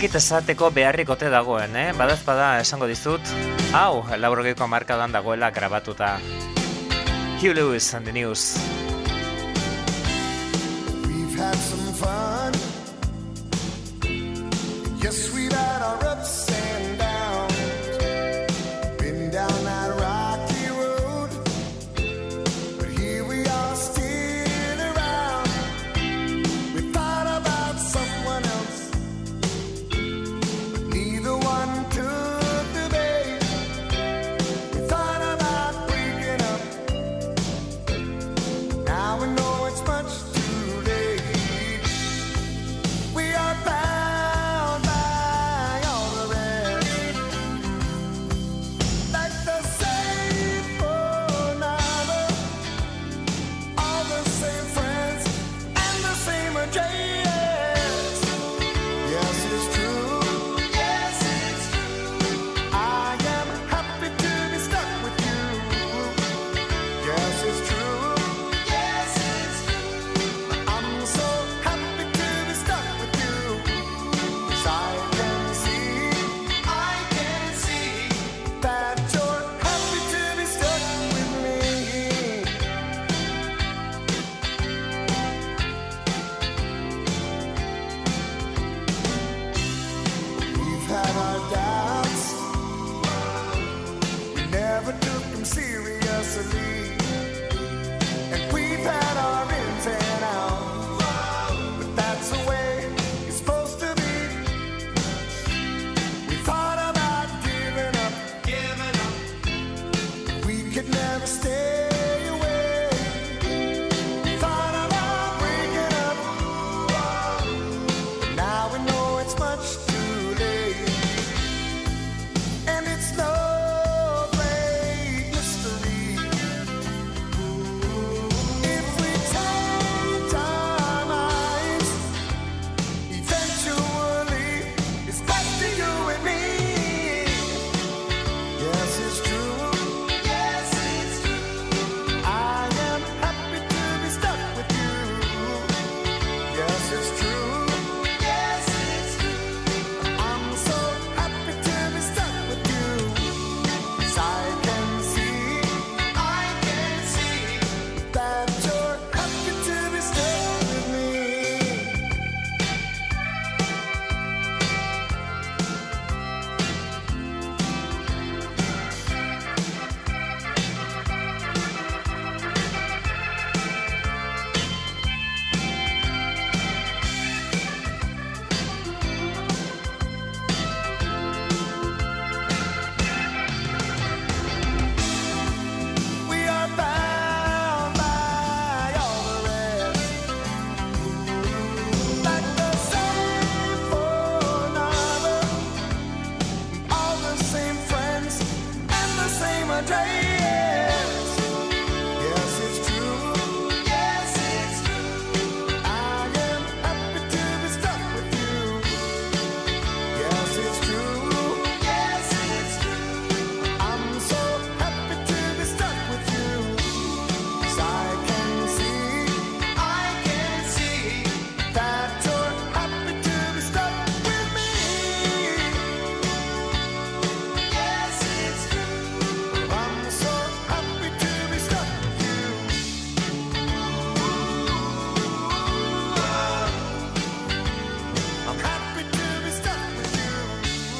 Dakit esateko beharrik ote dagoen, eh? Badazpada esango dizut, hau, laurogeiko markadan dagoela grabatuta. Hugh Lewis and the News. We've had some fun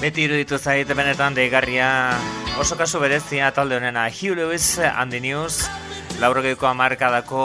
Beti iruditu zaite benetan deigarria Oso kasu berezia talde honena. Hugh Lewis and the News Laurogeiko amarkadako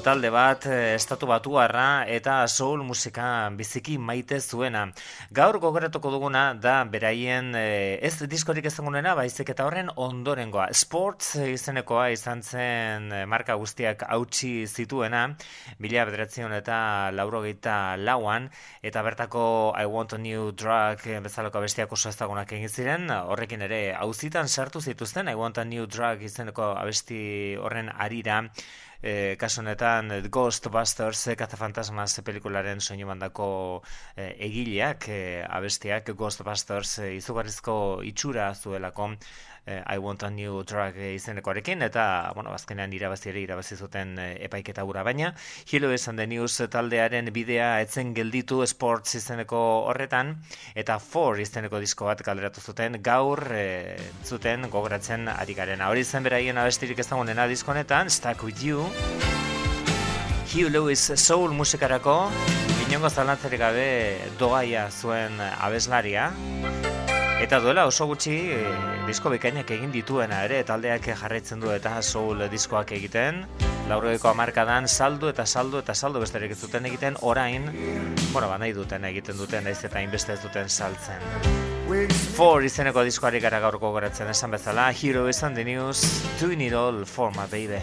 talde bat, eh, estatu batuarra eta soul musika biziki maite zuena. Gaur gogoratuko duguna da beraien eh, ez diskorik ezagunena, baizik eta horren ondorengoa. Sports izenekoa izan zen eh, marka guztiak hautsi zituena, bila bederatzen eta laurogeita lauan, eta bertako I Want a New Drug bezalako bestiak oso ezagunak egin ziren, horrekin ere hauzitan sartu zituzten, I Want a New Drug izeneko abesti horren ari harira e, kasu honetan Ghostbusters Fantasmas pelikularen soinu bandako e, egileak e, abestiak Ghostbusters e, izugarrizko itxura zuelako. eh, I want a new drug izenekoarekin, eta, bueno, azkenean irabazi ere irabazi zuten eh, epaiketa gura baina. Hilo esan de news taldearen bidea etzen gelditu sports izeneko horretan, eta for izeneko disko bat kalderatu zuten, gaur eh, zuten gogoratzen ari garen. Hori zen beraien abestirik ez dagoenena diskonetan, Stuck With You, Hugh Lewis soul musikarako, inongo zalantzerik gabe doaia zuen abeslaria, Eta duela oso gutxi e, disko bekainak egin dituena ere taldeak jarraitzen du eta soul diskoak egiten. Laurogeko amarkadan saldu eta saldu eta saldu besterik ez duten egiten orain Bueno, ba, nahi duten egiten duten ez eta inbeste ez duten saltzen. For izeneko diskoari gara gaurko goratzen esan bezala Hero izan the news Doing it all for my baby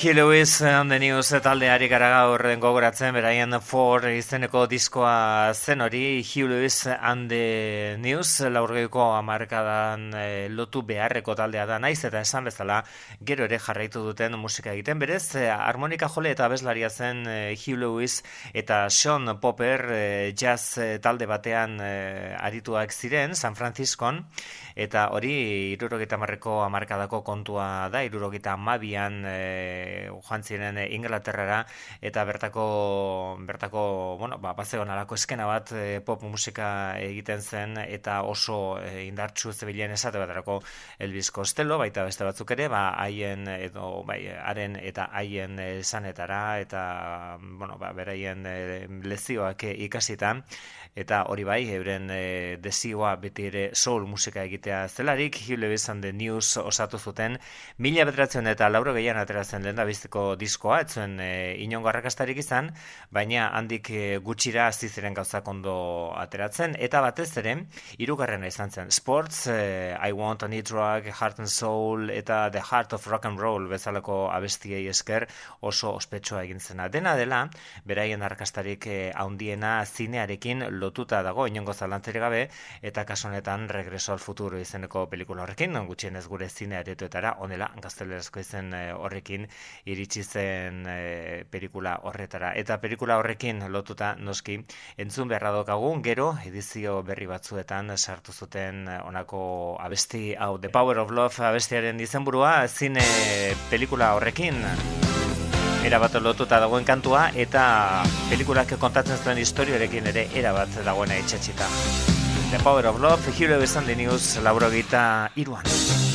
Hugh Lewis on the news taldeari gara gaur gogoratzen beraien for izeneko diskoa zen hori Hugh Lewis and the news laurgeiko amarkadan e, lotu beharreko taldea da naiz eta esan bezala gero ere jarraitu duten musika egiten. Berez e, harmonika jole eta abeslaria zen e, Hugh Lewis eta Sean Popper e, jazz talde batean e, arituak ziren San Franciscon eta hori irurogeta marreko amarkadako kontua da, irurogeta mabian e, joan ziren Inglaterrara eta bertako bertako bueno ba bazegon alako eskena bat pop musika egiten zen eta oso e, indartsu zebilen esate baterako Elvis Costello baita beste batzuk ere ba haien edo bai haren eta haien esanetara eta bueno ba beraien lezioak ikasita eta hori bai, euren e, desioa beti ere soul musika egitea zelarik, Hugh and the News osatu zuten, mila bederatzen eta lauro gehian ateratzen den da bizteko diskoa, etzuen e, inongo arrakastarik izan, baina handik e, gutxira aziziren gauzak ondo ateratzen, eta batez ere, irugarrena izan zen, Sports, e, I Want a Need Drug, Heart and Soul, eta The Heart of Rock and Roll bezalako abestiei esker oso ospetsua egin zena. Dena dela, beraien arrakastarik haundiena zinearekin lotuta dago inongo zalantzerik gabe eta kasu honetan Regreso al futuro izeneko pelikula horrekin gutxienez gure zine aretoetara honela gaztelerazko izen eh, horrekin iritsi zen e, pelikula horretara. Eta pelikula horrekin lotuta noski entzun beharra daukagu gero edizio berri batzuetan sartu zuten eh, honako abesti hau The Power of Love abestiaren izenburua zine pelikula horrekin erabat lotuta dagoen kantua eta pelikulak kontatzen zuen historioarekin ere erabat dagoena itxatxita. The Power of Love, Hero of Sunday News, Lauro Gita, Iruan.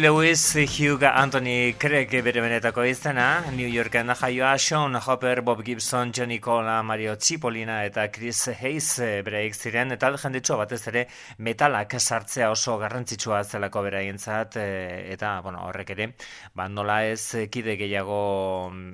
Lewis, Hugh Anthony Craig bere benetako izena, New Yorken jaioa, Sean Hopper, Bob Gibson, Johnny Cola, Mario Cipollina eta Chris Hayes bere ziren, eta jenditxo batez ere metalak sartzea oso garrantzitsua zelako beraientzat, e, eta bueno, horrek ere, ba, nola ez kide gehiago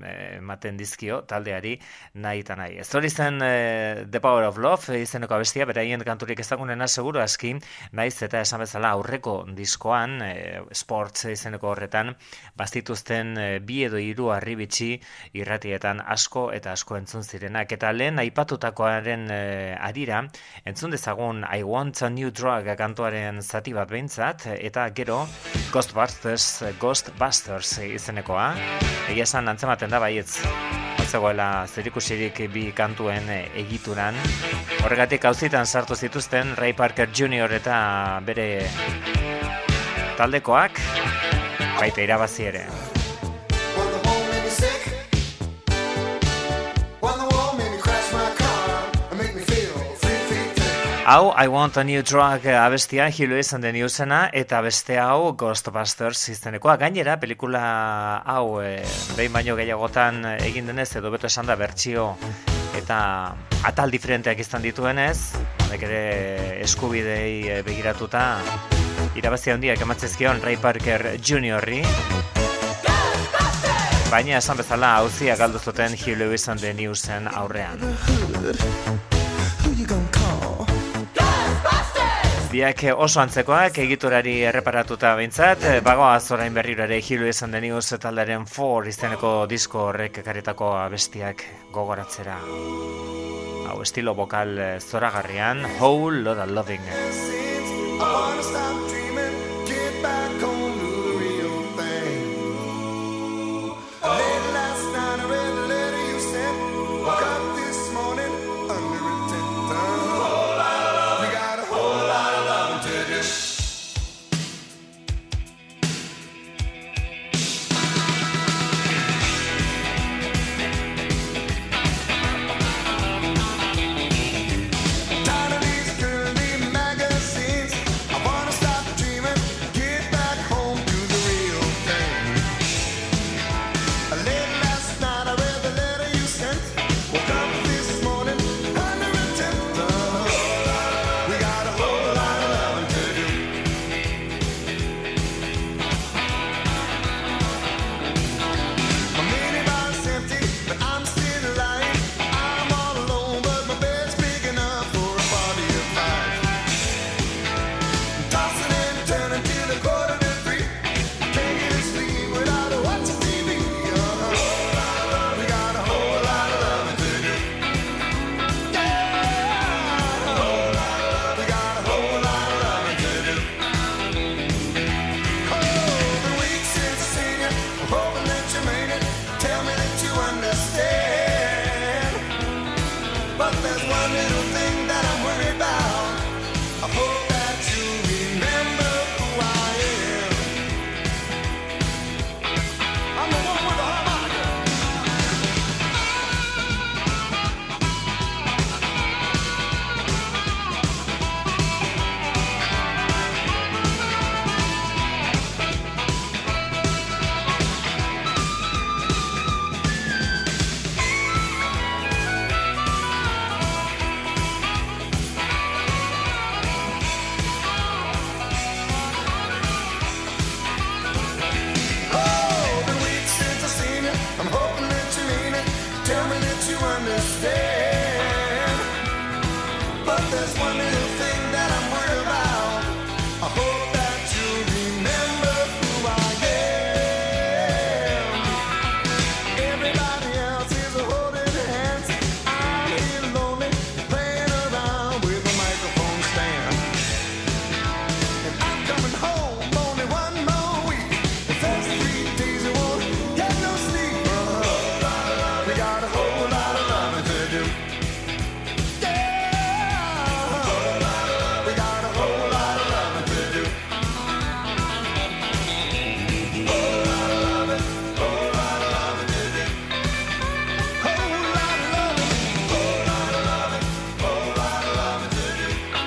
e, ematen dizkio taldeari nahi eta nahi. Ez hori zen The Power of Love izeneko abestia, beraien kanturik ezagunena seguru aski, naiz eta esan bezala aurreko diskoan, e, sports izeneko horretan, bazituzten e, bi edo hiru arribitsi irratietan asko eta asko entzun zirenak. Eta lehen aipatutakoaren e, arira, entzun dezagun I Want a New Drug kantuaren zati bat behintzat, eta gero Ghostbusters, Ghostbusters izenekoa, egia esan antzematen da baietz zegoela zerikusirik bi kantuen egituran. Horregatik hauzitan sartu zituzten Ray Parker Jr. eta bere taldekoak baita irabazi ere. Hau, I Want a New Drug abestia hilo izan den iusena, eta beste hau Ghostbusters iztenekoa. Gainera, pelikula hau e, behin baino gehiagotan egin denez, edo beto esan da bertsio eta atal diferenteak izan dituenez, honek ere eskubidei eh, begiratuta irabazi handiak ematzezkion Ray Parker Juniorri. Baina esan bezala hauzia galdu zuten Hugh Lewis and the Newsen aurrean. Biak oso antzekoak egiturari erreparatuta behintzat, bagoa zorain berriro ere Hugh Lewis and the taldaren 4 izeneko disko horrek karetako abestiak gogoratzera. Hau estilo vokal zoragarrian, Whole Loda Loving. I back home.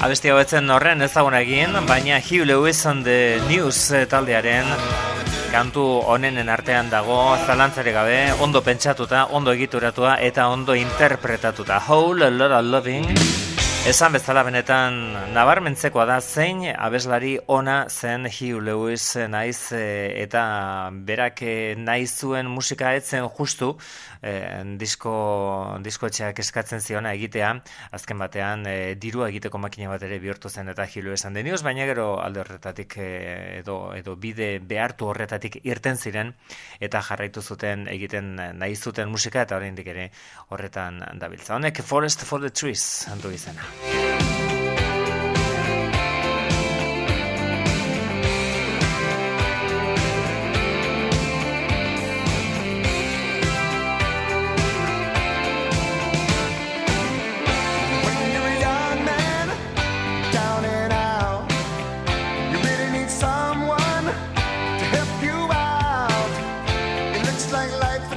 Abesti hau horren ezaguna egin, baina Hugh Lewis on the News eh, taldearen kantu honenen artean dago zalantzare gabe, ondo pentsatuta, ondo egituratua eta ondo interpretatuta. Whole Lotta Loving Esan bezala benetan nabarmentzekoa da zein abeslari ona zen Hugh Lewis naiz eh, eta berak eh, naiz zuen musika etzen justu e, disko, disko etxeak eskatzen ziona egitea azken batean e, dirua egiteko makina bat ere bihurtu zen eta Hugh Lewis denioz baina gero alde horretatik edo, edo bide behartu horretatik irten ziren eta jarraitu zuten egiten nahi zuten musika eta oraindik ere horretan dabiltza. Honek Forest for the Trees antu izena. like life.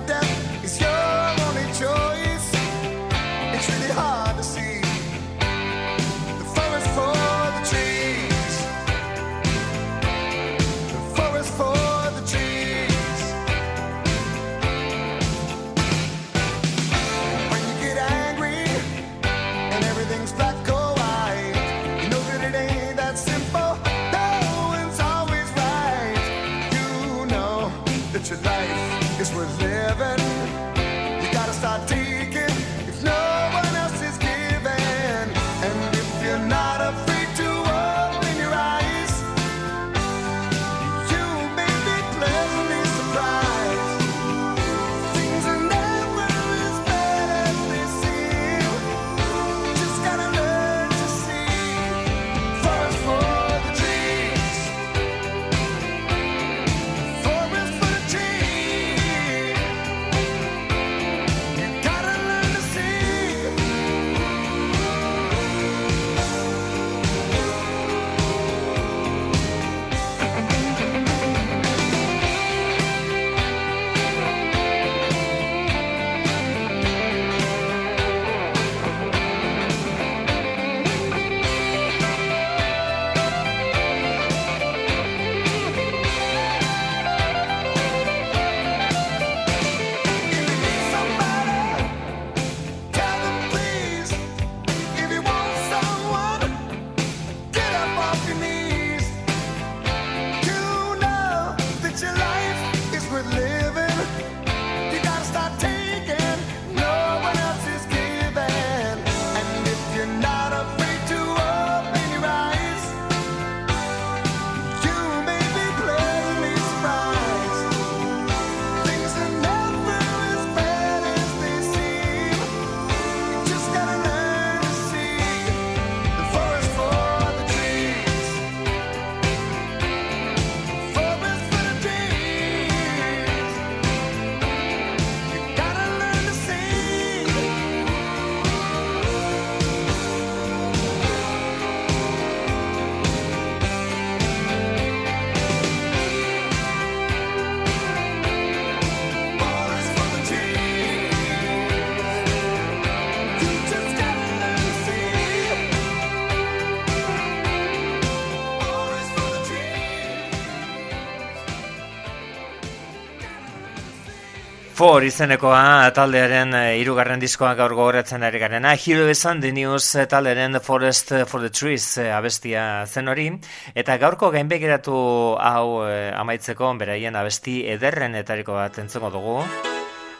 For izenekoa taldearen eh, hirugarren diskoa gaur gogoratzen ari garena. Hero esan the news eh, taldearen Forest for the Trees eh, abestia zen hori. Eta gaurko gainbegiratu hau amaitzeko beraien abesti ederren etariko bat entzengo dugu.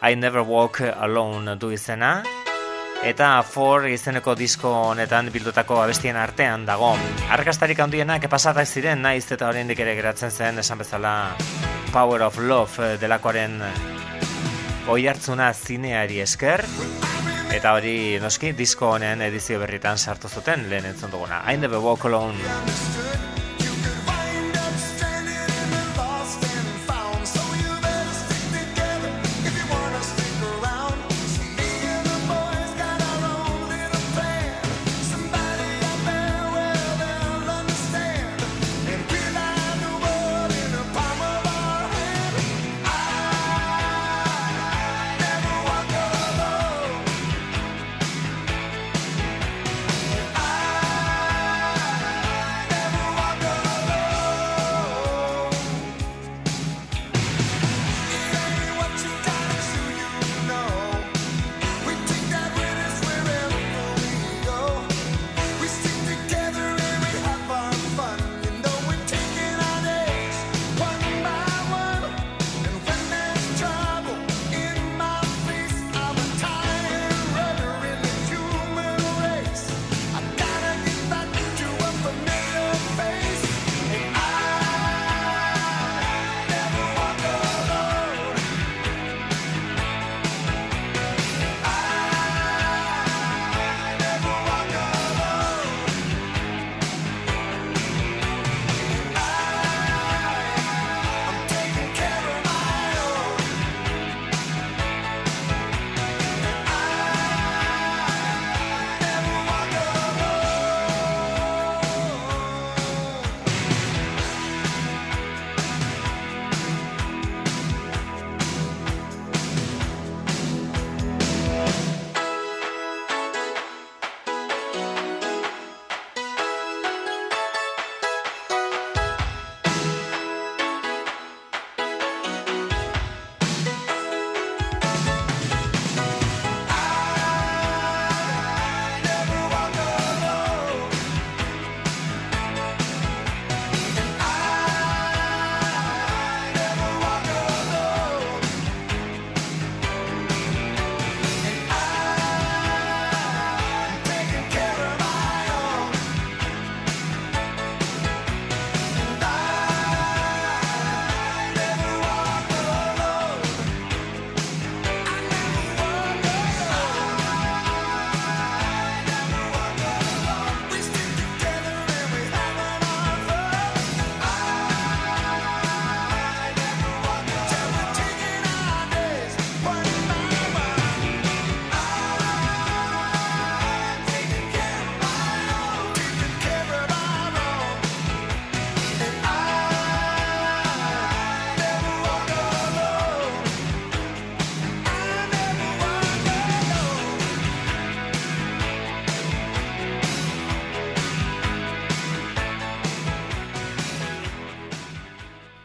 I never walk alone du izena. Eta For izeneko disko honetan bildutako abestien artean dago. Arkastarik handienak pasatak ziren naiz eta oraindik ere geratzen zen esan bezala Power of Love delakoaren oi hartzuna zineari esker, eta hori noski disko honen edizio berritan sartu zuten lehen entzun duguna. I never walk alone.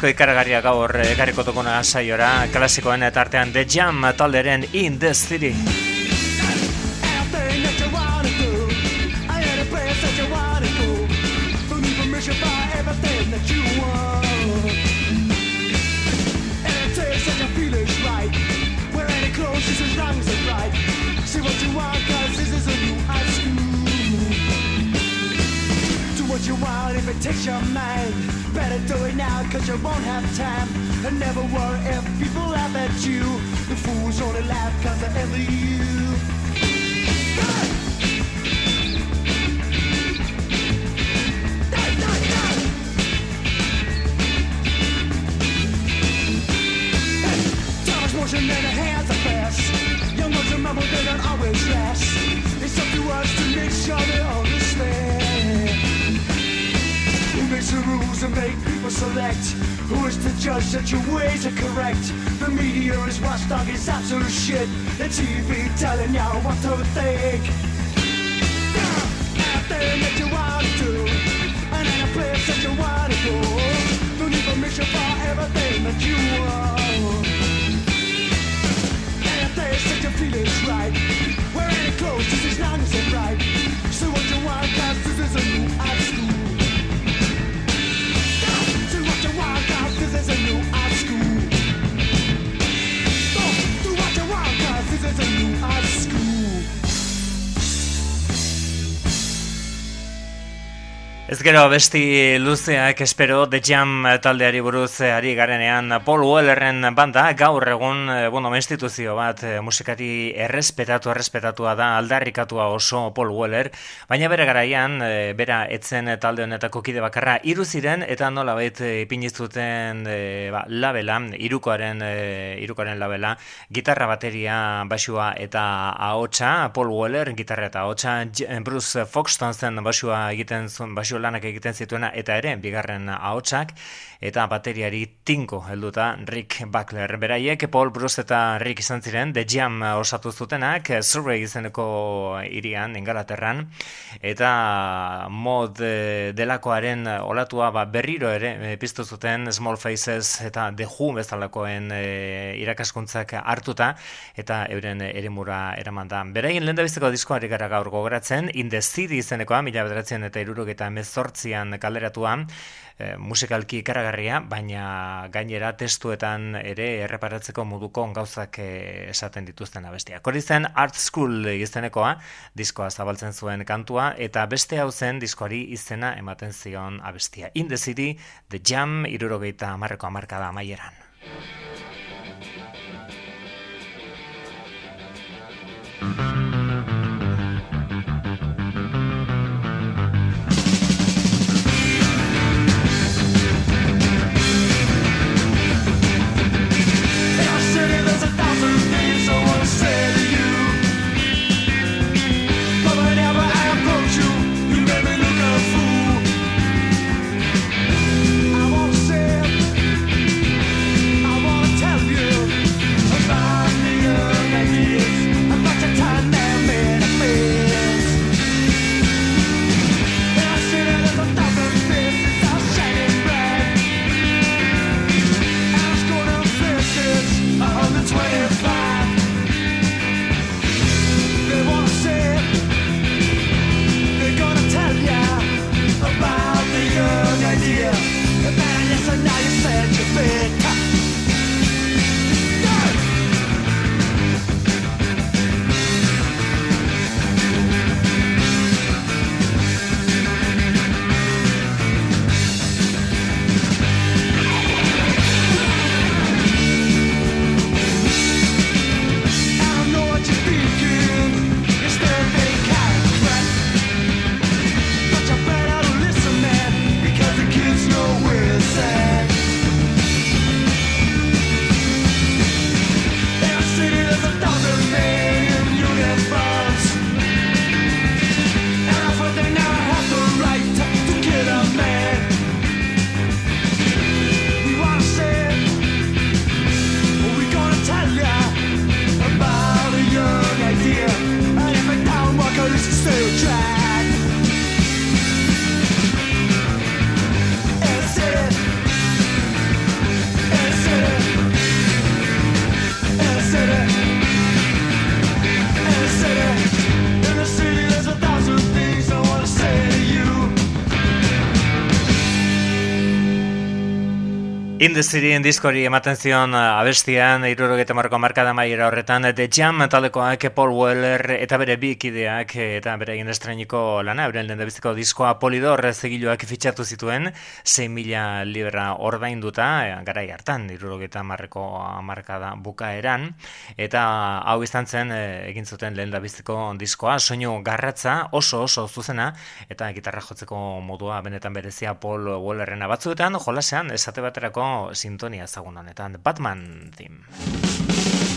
Disko ikaragarria gaur ekarriko duguna saiora klasikoen eta artean The Jam talderen In The City Gero besti luzeak espero The Jam taldeari buruz ari garenean Paul Wellerren banda. Gaur egun eh, bueno, instituzio bat eh, musikari errespetatu errespetatua da aldarrikatua oso Paul Weller. Baina bere garaian eh, bera etzen talde honetako kide bakarra hiru ziren eta nola bait ipinizuten ba, labela irukoaren irukoaren labela gitarra bateria basua eta ahotsa. Paul Weller gitarra eta ahotsa. Bruce Foxton zen basua egiten zuen basua lanak egiten zituena eta ere bigarren ahotsak eta bateriari tinko helduta Rick Buckler. Beraiek Paul Bruce eta Rick izan ziren The Jam osatu zutenak Surrey izeneko irian Ingalaterran eta mod eh, delakoaren olatua ba, berriro ere e, piztu zuten Small Faces eta The Who bezalakoen e, irakaskuntzak hartuta eta euren eremura eraman da. Beraien lehen da diskoari gara gaur gogoratzen In The City izenekoa mila bederatzen eta irurogeta sortzian kalderatuan, e, musikalki ikaragarria, baina gainera testuetan ere erreparatzeko moduko gauzak eh, esaten dituzten abestia. Hori zen Art School izenekoa, diskoa zabaltzen zuen kantua, eta beste hau zen diskoari izena ematen zion abestia. In the City, The Jam, irurogeita amarreko amarkada amaieran. Mm-hmm. Indezirien diskori ematen zion uh, abestian, irurogeta marko markada maiera horretan, The Jam talekoak Paul Weller eta bere bi ikideak eta bere egin estreniko lana, bere lehen diskoa Polidor zegiluak fitxatu zituen, 6 mila libra ordainduta, garai hartan, irurogeta marreko markada bukaeran, eta hau izan zen egin zuten lehen biziko diskoa, soinu garratza oso oso zuzena, eta gitarra jotzeko modua benetan berezia Paul Wellerrena. Batzuetan, jolasean, esate baterako sintonia ezagun honetan Batman theme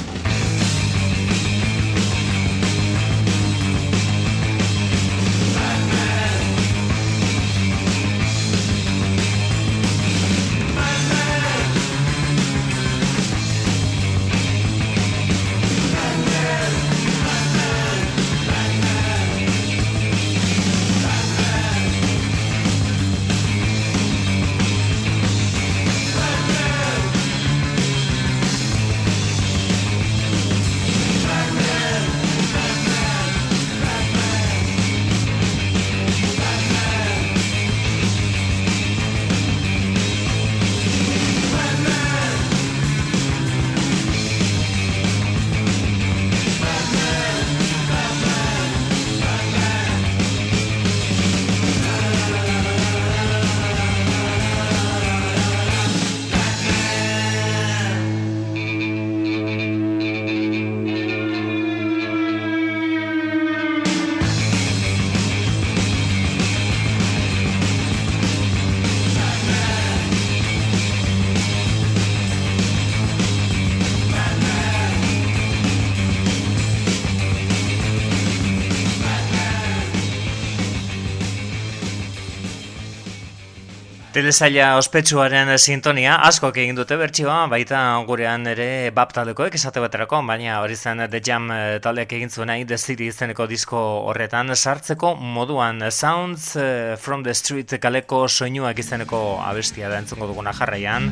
Telesaila ospetsuaren sintonia asko egin dute bertsioa, baita gurean ere bap taldekoek esate baterako, baina hori zen The Jam eh, taldeak egin zuen The City izeneko disko horretan sartzeko moduan Sounds eh, from the Street kaleko soinuak izeneko abestia da entzungo duguna jarraian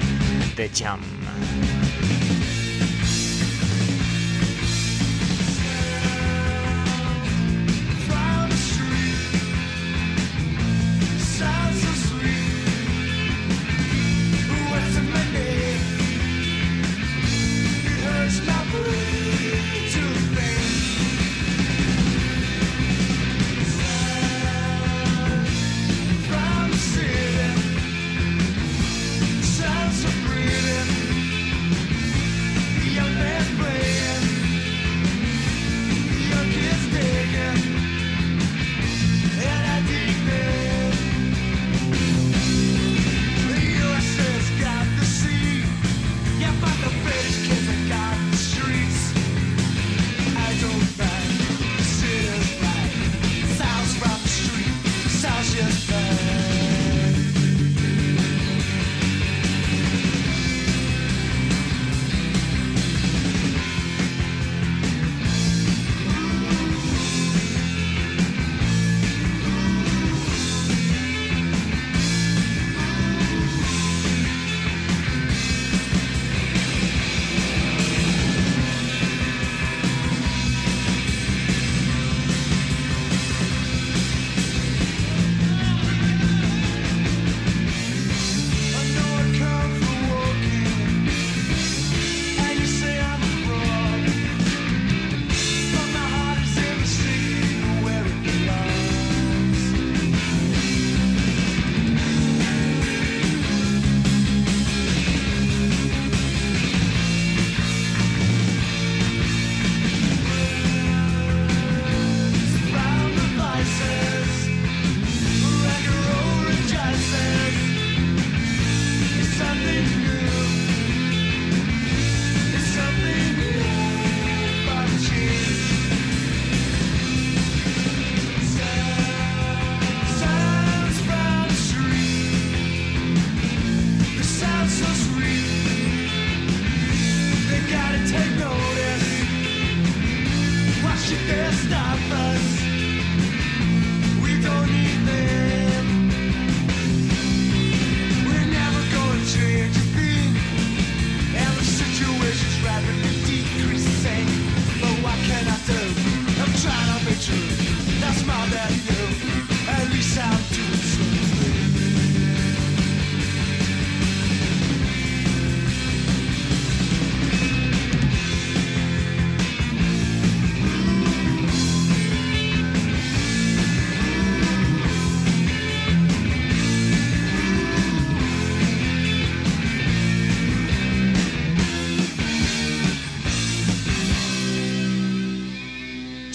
The Jam.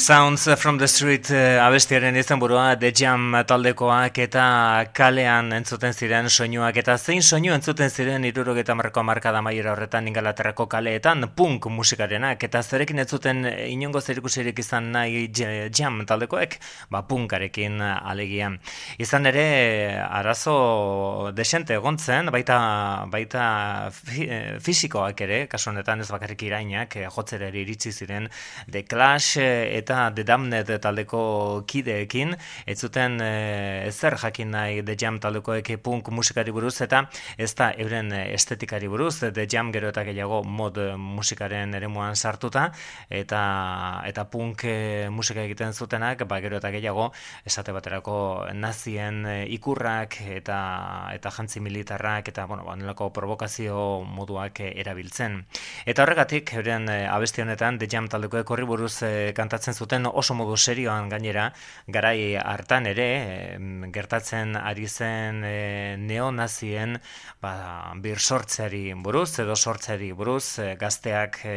Sounds from the Street uh, abestiaren izan burua The Jam taldekoak eta kalean entzuten ziren soinuak. Eta zein soinu entzuten ziren irurogeta marko markada maiera horretan ingalaterrako kaleetan punk musikarenak. Eta zerekin entzuten inongo zerikusirik izan nahi Jam taldekoek? Ba punkarekin alegian izan ere arazo desente egontzen baita baita fisikoak ere kasu honetan ez bakarrik irainak jotzereri iritsi ziren The Clash eta eta The Damned taldeko kideekin, ez zuten e, ezer jakin nahi The Jam taldekoek punk musikari buruz, eta ez da euren estetikari buruz, The Jam gero eta gehiago mod musikaren eremuan sartuta, eta eta punk e, musika egiten zutenak, ba, gero eta gehiago, esate baterako nazien e, ikurrak eta eta jantzi militarrak, eta bueno, ba, provokazio moduak erabiltzen. Eta horregatik, euren abesti honetan, The Jam taldekoek horri buruz kantatzen zuten, zuten oso modu serioan gainera, garai hartan ere, gertatzen ari zen e, neonazien ba, bir sortzeari buruz, edo sortzeari buruz, e, gazteak e,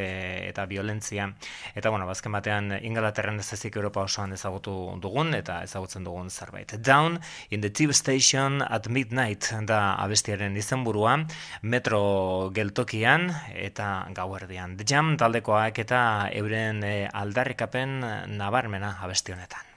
eta violentzia. Eta, bueno, bazken batean, ingalaterren ez ezik Europa osoan ezagutu dugun, eta ezagutzen dugun zerbait. Down in the Tube Station at Midnight da abestiaren izenburua, metro geltokian eta gauerdian. The Jam taldekoak eta euren e, aldarrikapen nabarmena abesti honetan.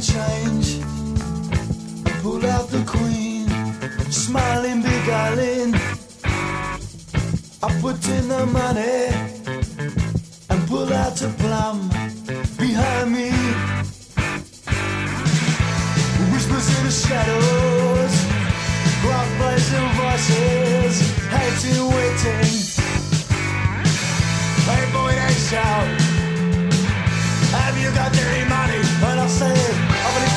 change. I out the queen, smiling, beguiling. I put in the money and pull out a plum behind me. Whispers in the shadows, rock blazing voices, hating, waiting. Playboy, they shout. Have you got any money? But I said.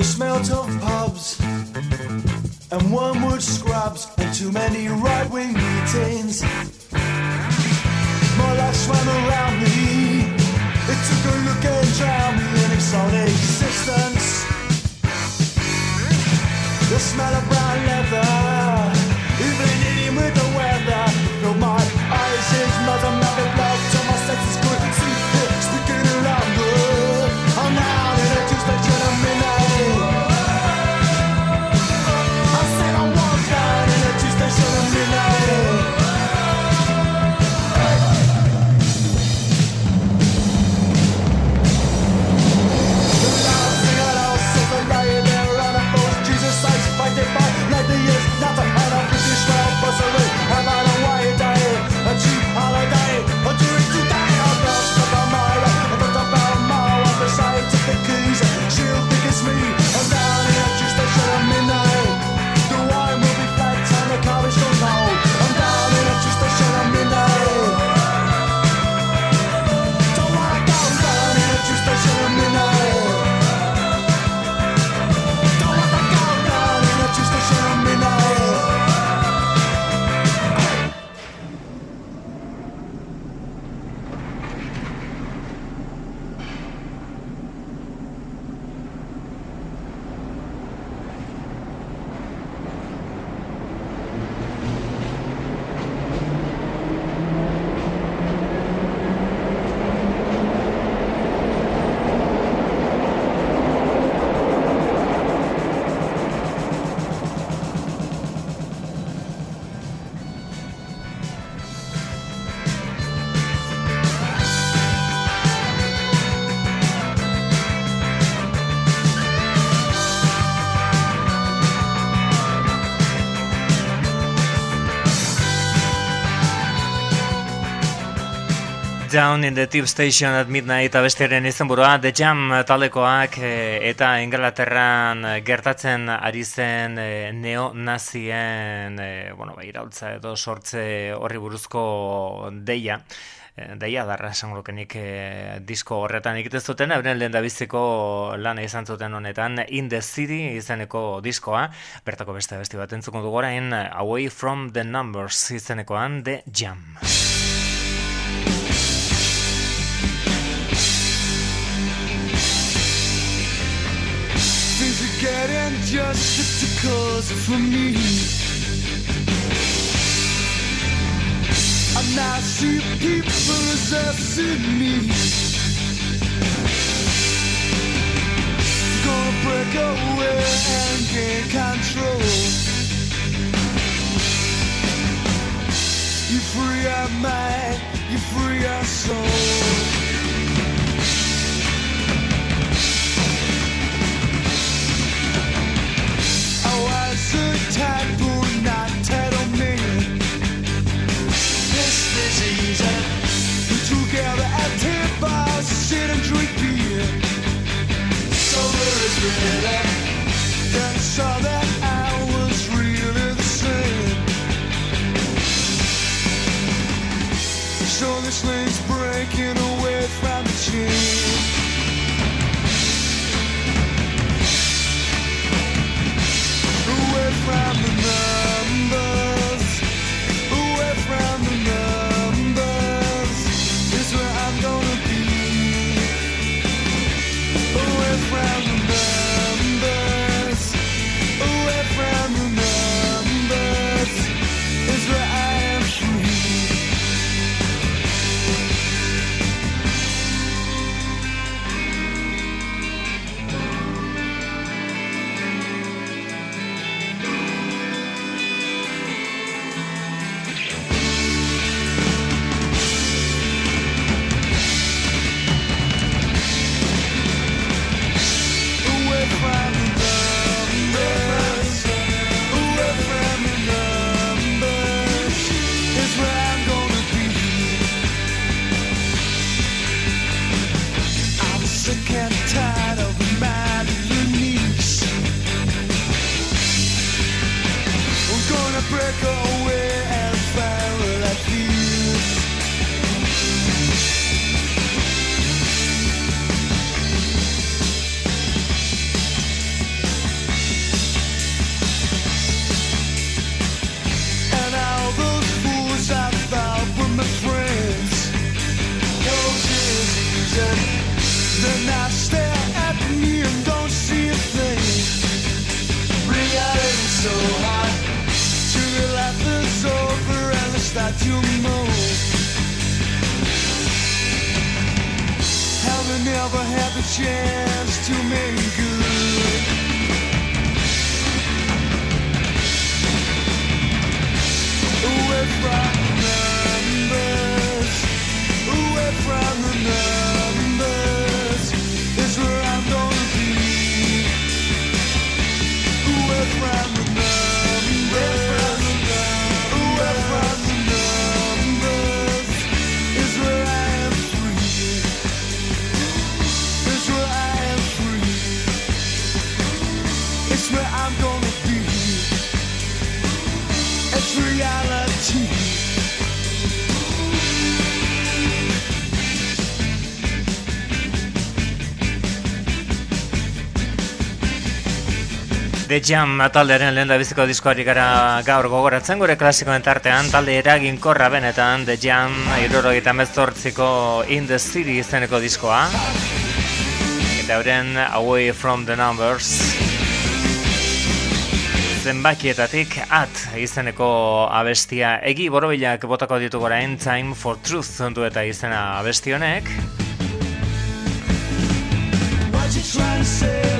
They smelt of pubs and wormwood scrubs and too many right wing meetings. My life swam around me. It took a look and drowned me in its own existence. The smell of brown leather. Down in the Tube Station at Midnight abestiaren izan burua, The Jam talekoak eh, eta Inglaterran gertatzen ari zen e, neonazien bueno, ba, iraultza edo sortze horri buruzko deia. Deia darra esan disko horretan ikitez zuten, euren lehen biziko lan izan zuten honetan, In the City izeneko diskoa, bertako beste besti bat entzuko dugorain, Away from the Numbers izenekoan, The Jam. Getting just cause for me. People me. Gonna break away and gain control. You free our mind, you free our soul. Together at ten bars, sit and drink beer. Sober is really, then saw So breaking away from the chain. never had the chance to make good. Away from the numbers, away from the numbers. Jam taldearen lehen da biziko diskoari gara gaur gogoratzen gure klasikoen tartean talde eraginkorra benetan The Jam iroro eta mezortziko In the City izeneko diskoa. Eta horren Away from the Numbers. Zenbakietatik at izeneko abestia. Egi borobilak botako ditu gora Time for Truth zontu eta izena abestionek What you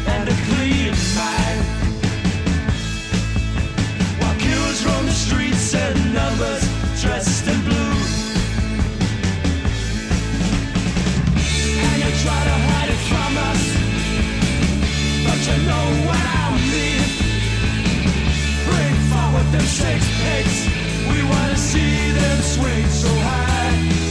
hero, but you never walk home in the dark.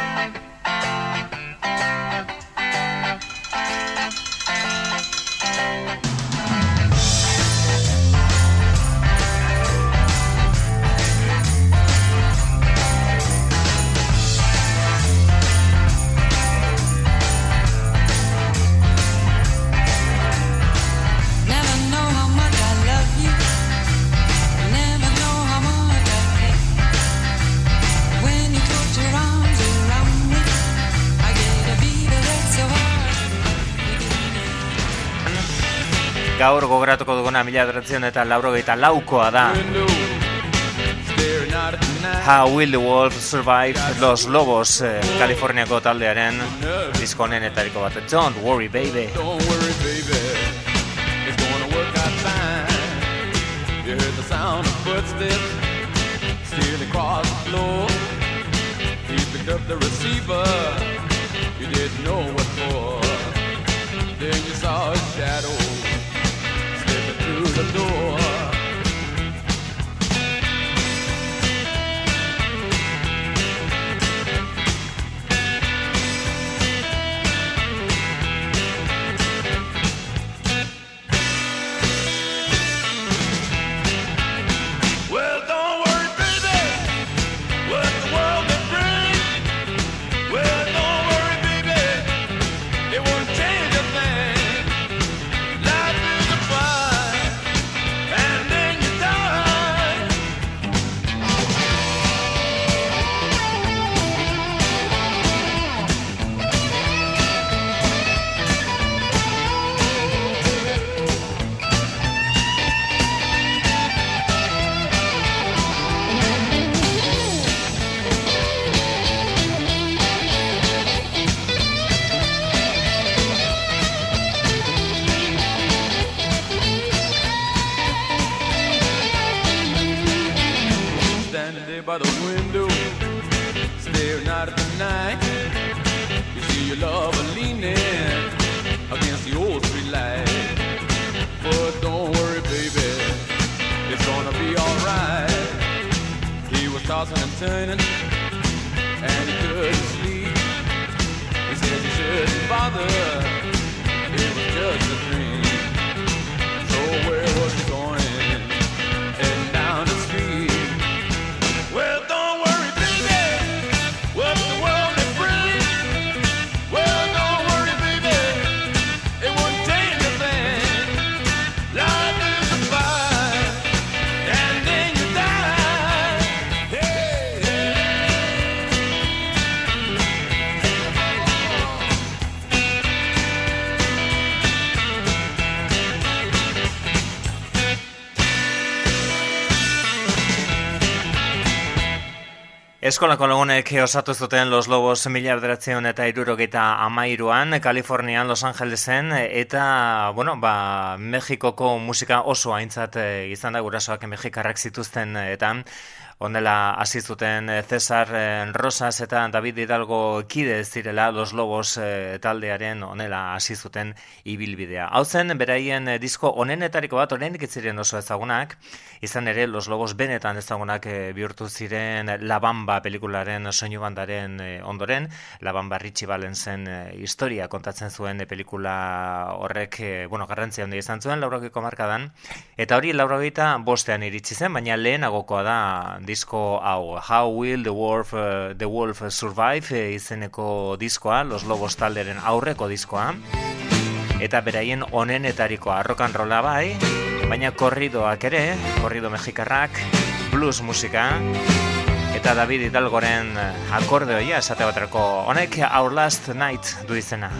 Gaur gogoratuko duguna mila beratzen eta laurogeita laukoa da. How will the wolf survive los lobos eh, Kaliforniako taldearen diskonen etariko bat. Don't worry baby. Don't worry baby. It's gonna work out fine. You heard the sound of footsteps Still across the floor. He picked up the receiver. You didn't know what for. Then you saw a shadow the door. Eskolako lagunek osatu zuten Los Lobos mila bederatzen eta irurogeita amairuan, Kalifornian, Los Angelesen, eta, bueno, ba, Mexikoko musika oso aintzat eh, izan da gurasoak Mexikarrak zituzten, eta Ondela hasi zuten eh, Cesar eh, Rosas eta David Hidalgo kide zirela Los Lobos eh, taldearen onela hasi zuten ibilbidea. Hau zen beraien disko onenetariko bat oraindik ziren oso ezagunak, izan ere Los Lobos benetan ezagunak bihurtu ziren La Bamba pelikularen soinu bandaren ondoren, La Bamba Richie zen historia kontatzen zuen pelikula horrek, bueno, garrantzia handia izan zuen laurogiko markadan, eta hori laurogeita bostean iritsi zen, baina lehenagokoa da disko hau How Will the Wolf, uh, the Wolf Survive e, izeneko diskoa, Los Lobos talderen aurreko diskoa. Eta beraien onenetarikoa rock and rolla bai baina korridoak ere korrido mexikarrak blues musika. Eta David Hidalgoren akordeoia esate baterako honek Our Last Night du izena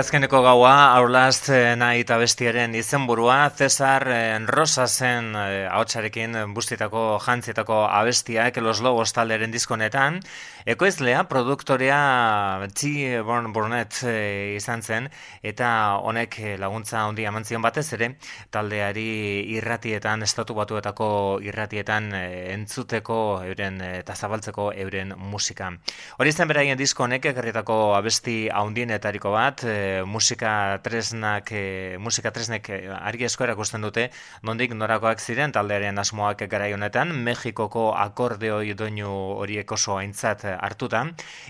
Azkeneko gaua, Our Last Night abestiaren izenburua, Cesar eh, Rosasen eh, ahotsarekin bustitako jantzietako abestiak Los Lobos talderen diskonetan, ekoizlea, produktorea T. Born Burnett eh, izan zen, eta honek laguntza handi amantzion batez ere, taldeari irratietan, estatu batuetako irratietan entzuteko euren eta zabaltzeko euren musika. Hori zen beraien disko honek ekarrietako abesti handienetariko bat, musika tresnak e, musika tresnek e, argi esko erakusten dute nondik norakoak ziren taldearen asmoak garai honetan Mexikoko akordeoi doinu horiek oso aintzat hartuta.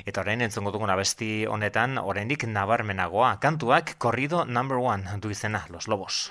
Eta orain entzongo duguna besti honetan oraindik nabarmenagoa kantuak corrido number one du izena Los Lobos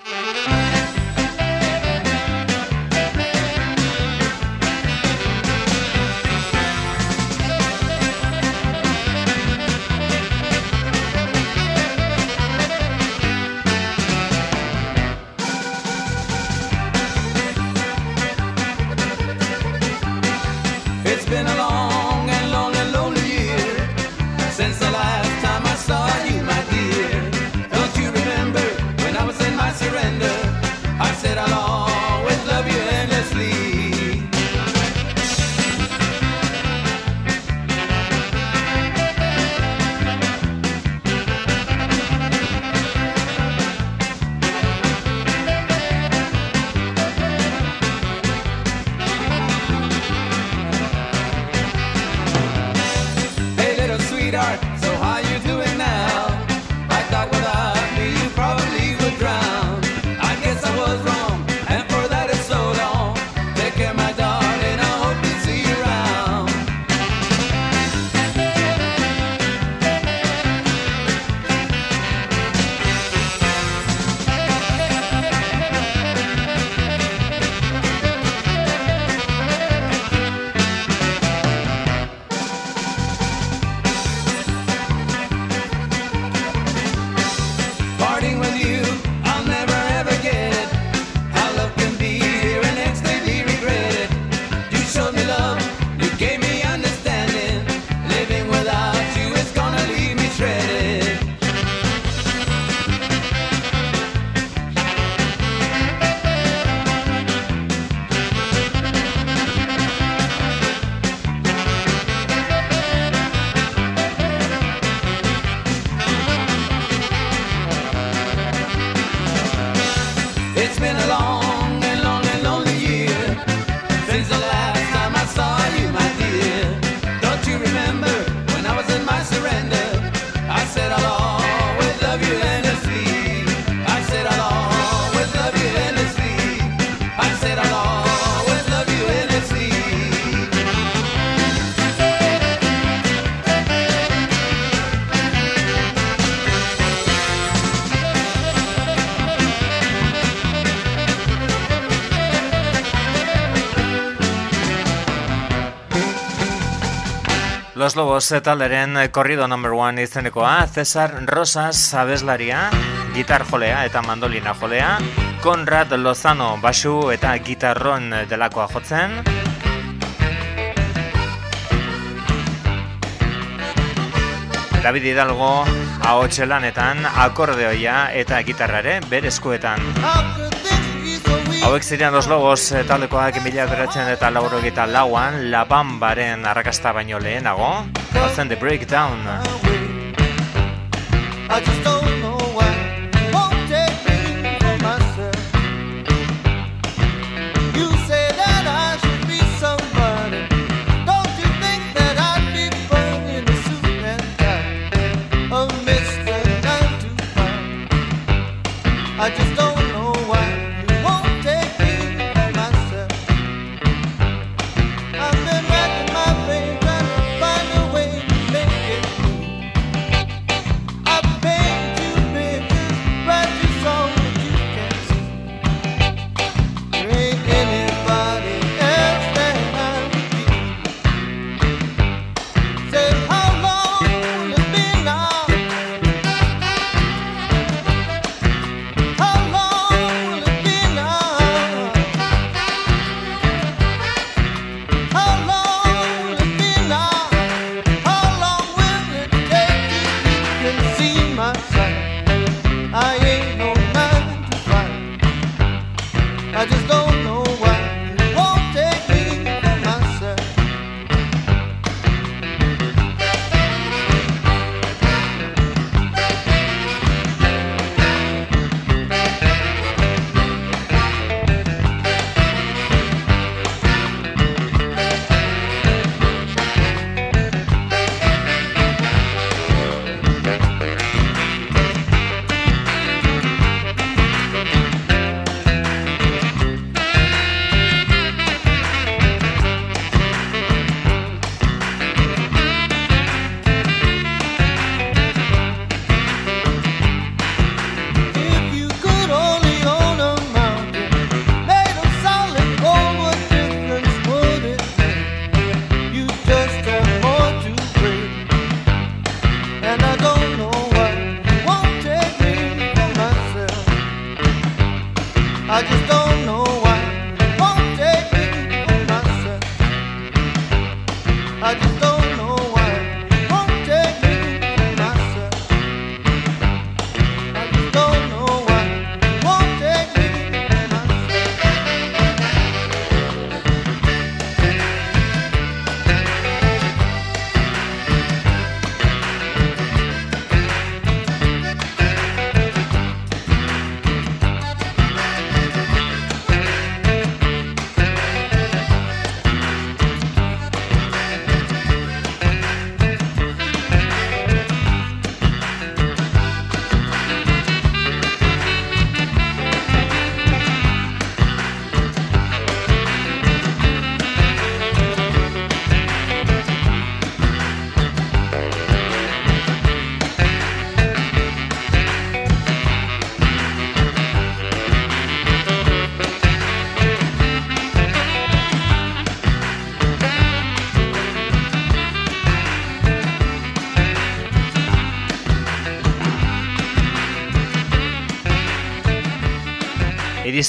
Praise the Lord. Los Lobos talderen korrido number one izenekoa, Cesar Rosas abeslaria, gitar jolea eta mandolina jolea, Conrad Lozano basu eta gitarron delakoa jotzen, David Hidalgo hau txelanetan akordeoia eta gitarrare berezkoetan. Hauek zirean dos logos eh, taldekoak mila beratzen eta lauro lauan La Bambaren arrakasta baino lehenago. Hazen The Breakdown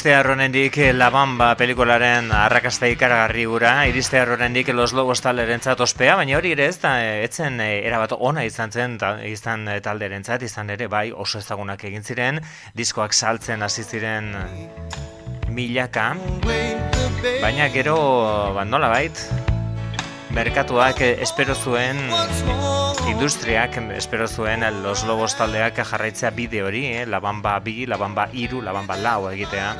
iriste arronendik Labamba pelikularen arrakasta ikaragarri gura, iriste arronendik Los Lobos taleren ospea, baina hori ere ez da, etzen erabat ona izan zen ta, izan talderen izan ere bai oso ezagunak egin ziren, diskoak saltzen hasi ziren milaka, baina gero, ba, nola bait, merkatuak espero zuen industriak espero zuen Los Lobos taldeak jarraitzea bide hori, eh? labamba bi, labamba iru, labamba lau egitea.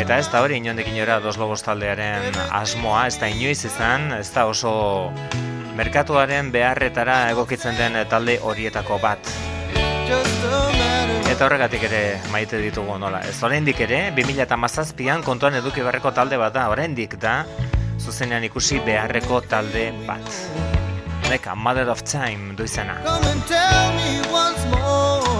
Eta ez da hori inondik inora Los Lobos taldearen asmoa, ez da inoiz izan, ez da oso merkatuaren beharretara egokitzen den talde horietako bat. Eta horregatik ere maite ditugu nola. Ez oraindik ere, 2008an kontuan eduki barreko talde bat da, oraindik da, zuzenean ikusi beharreko talde bat. Neka, Mother of Time du izena. Come and tell me once more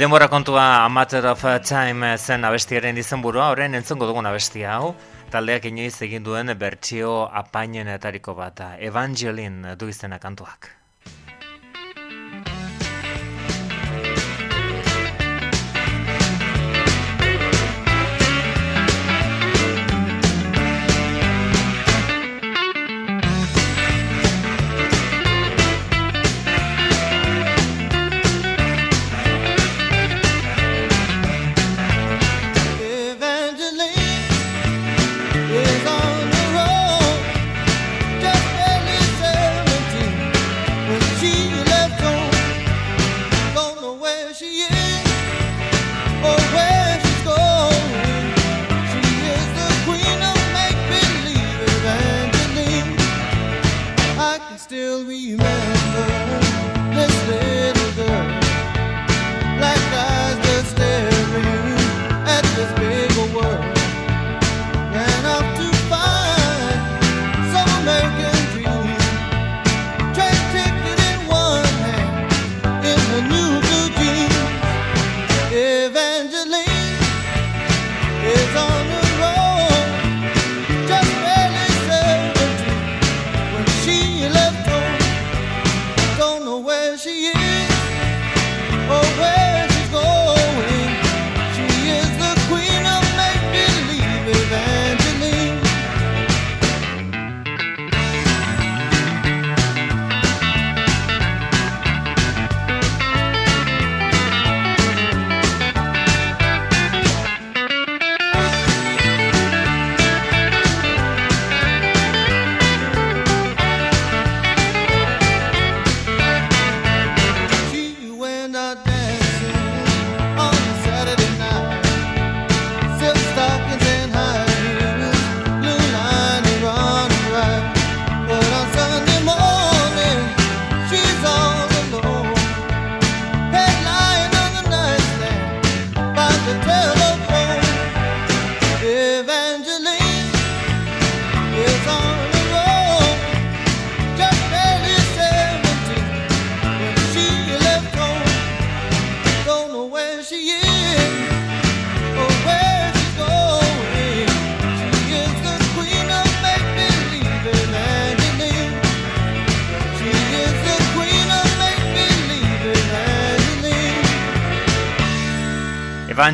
Denbora kontua A of Time zen abestiaren izenburua, horren entzongo dugun abestia hau, taldeak inoiz egin duen bertsio apainenetariko bat, Evangeline du izena kantuak.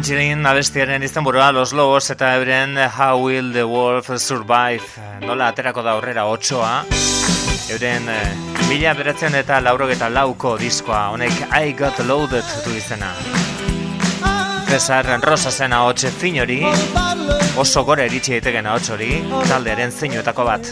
Evangeline abestiaren izan burua Los Lobos eta euren How Will the Wolf Survive. Nola aterako da horrera otsoa? Euren eh, mila beratzen eta laurok eta lauko diskoa. Honek I Got Loaded du izena. Cesar Rosa zena hotxe finori oso gore eritxe egiteken hotxori taldearen zeinuetako bat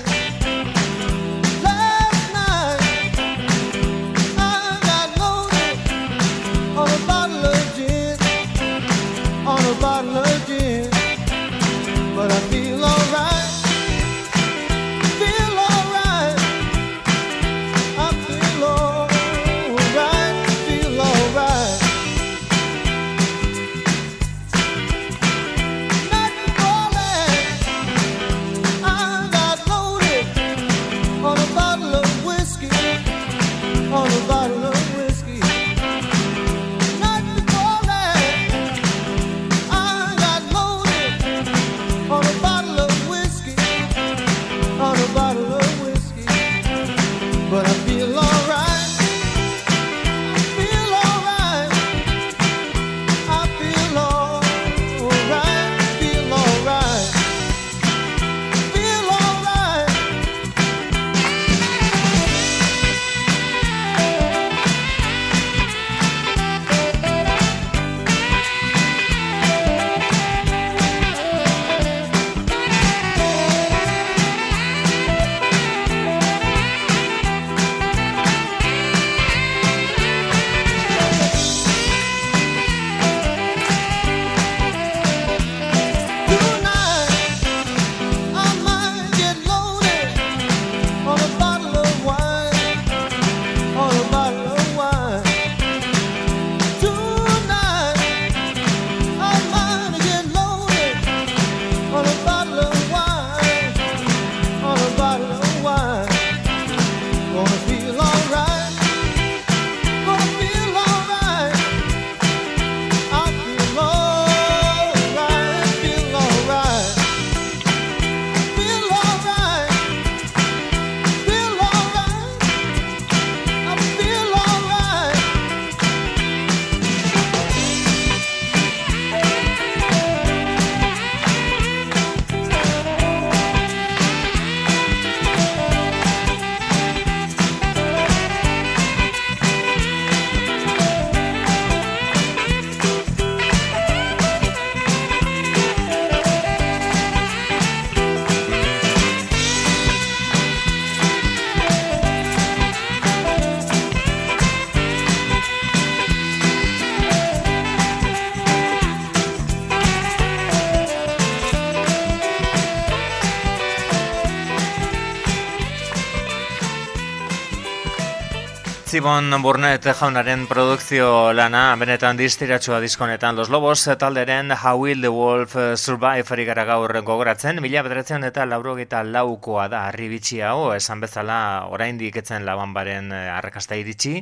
Simon Burnett jaunaren produkzio lana, benetan distiratsua diskonetan Los Lobos talderen How Will the Wolf Survive ari gara gaur gogoratzen, mila bederatzen eta lauro eta laukoa da arribitsi hau, esan bezala orain diketzen laban baren eh, arrakasta iritsi,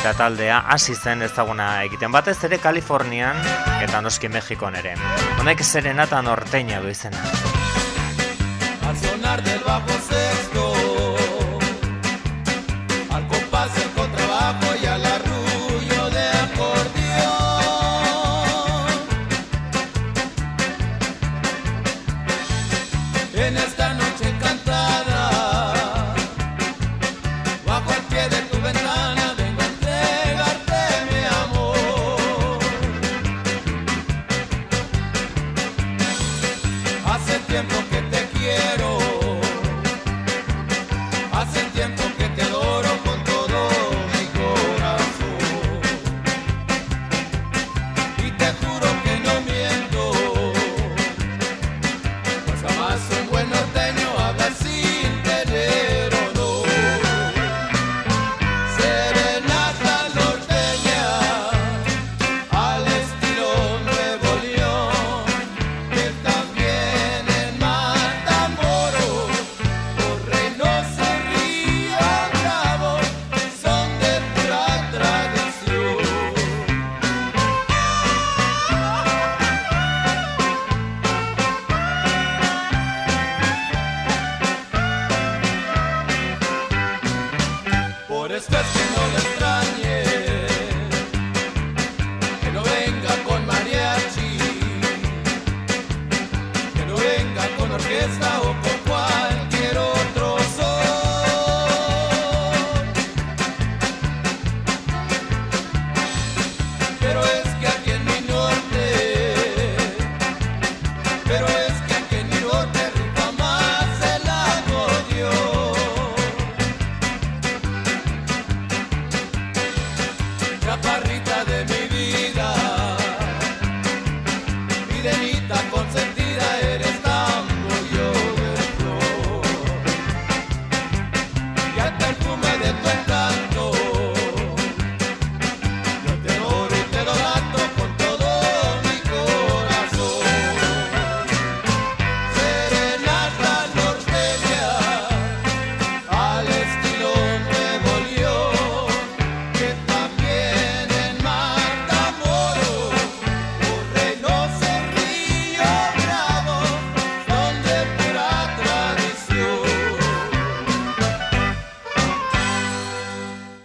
eta taldea hasi zen ezaguna egiten batez ere Kalifornian eta noski Mexikon ere. Honek serenata norteña du izena. Al sonar del bajo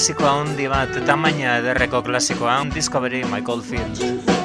Klasikoa handi bat, tamaina ederreko klasikoa, un Discovery Michael Field.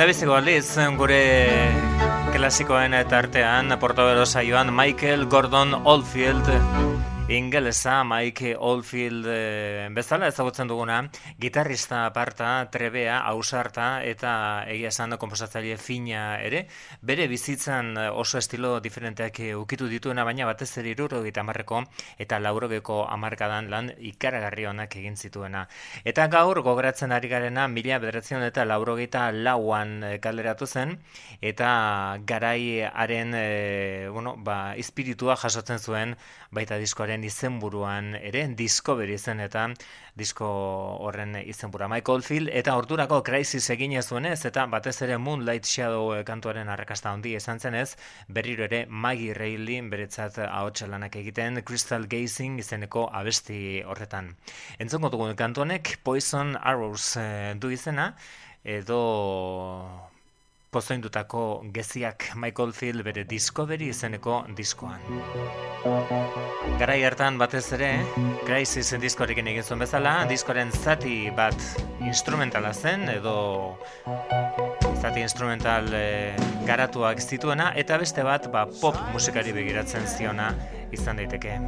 Lehendabiziko aldiz, gure klasikoen eta artean, Portobelo saioan Michael Gordon Oldfield ingelesa Mike Oldfield e, bezala ezagutzen duguna, gitarrista aparta, trebea, ausarta eta egia esan komposatzaile fina ere, bere bizitzan oso estilo diferenteak ukitu dituena, baina batez ere iruro marreko eta laurogeko amarkadan lan ikaragarri honak egin zituena. Eta gaur gogoratzen ari garena mila bederatzen eta laurogeita lauan kalderatu zen, eta garaiaren e, bueno, ba, espiritua jasotzen zuen baita diskoaren izenburuan ere Discovery zen eta disko horren izenbura Michael Field eta ordurako Crisis egin zuenez eta batez ere Moonlight Shadow kantuaren arrakasta handi esan zenez berriro ere Maggie Reilly beretzat ahotsa lanak egiten Crystal Gazing izeneko abesti horretan. Entzongo dugun kantu honek Poison Arrows eh, du izena edo pozoindutako geziak Michael Field bere Discovery izeneko diskoan. Garai hartan batez ere, Crisis diskorekin egin zuen bezala, diskoren zati bat instrumentala zen, edo zati instrumental e, garatuak zituena, eta beste bat ba, pop musikari begiratzen ziona izan daiteke.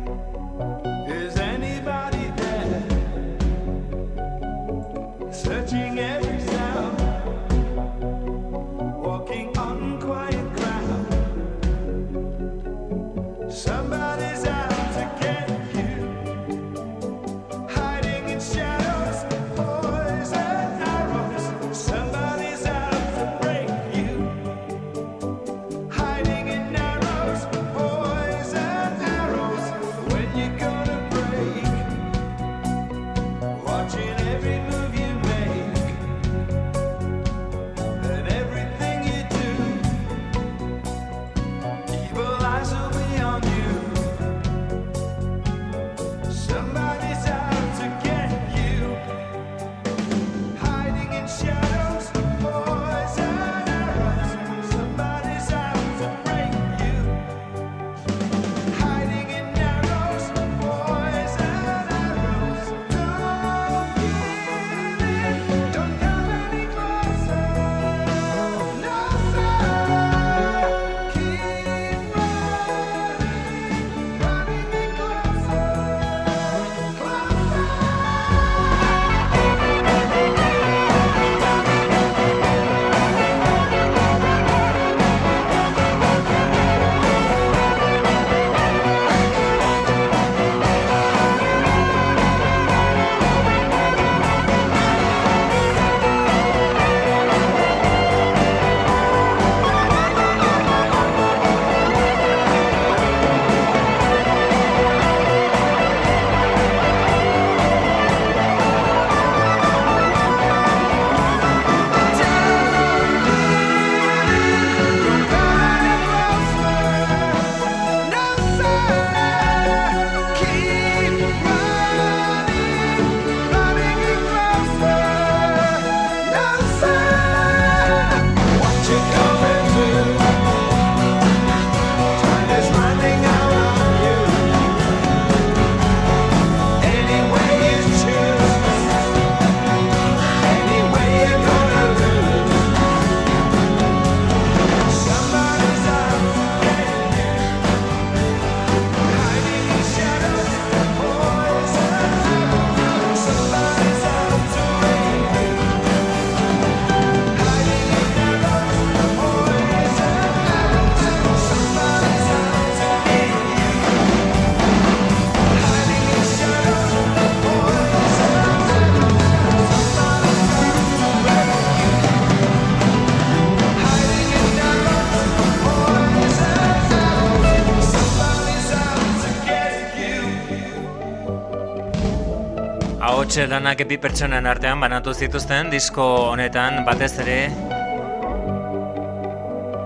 Ahotxe lanak epi pertsonen artean banatu zituzten disko honetan batez ere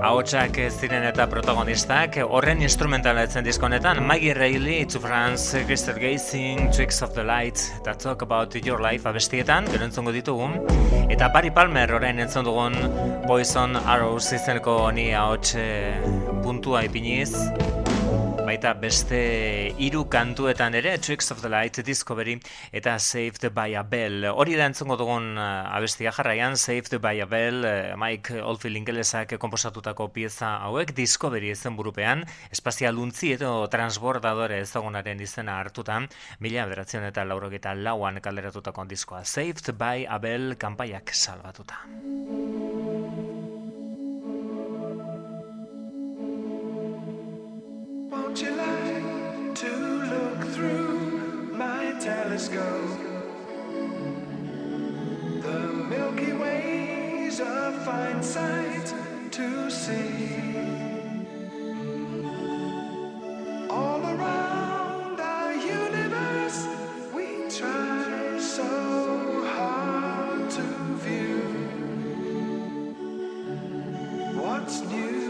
ahotsak ziren eta protagonistak horren instrumentala etzen disko honetan Maggie Reilly, To France, Crystal Gazing, Tricks of the Light eta Talk About Your Life abestietan gero entzongo ditugun eta Barry Palmer horrein entzon dugun Poison Arrows izeneko honi ahotxe puntua ipiniz baita beste hiru kantuetan ere, Tricks of the Light, Discovery eta Saved by a Bell. Hori da entzungo dugun uh, abestia jarraian, Saved by a Bell, uh, Mike Oldfield ingelesak komposatutako pieza hauek, Discovery ezen burupean, espazialuntzi edo transbordadore ezagunaren izena hartutan, mila bederatzen eta laurogeta lauan kaleratutako diskoa, Saved by a Bell kanpaiak salbatuta. Would you like to look through my telescope? The Milky Way's a fine sight to see. All around our universe, we try so hard to view what's new.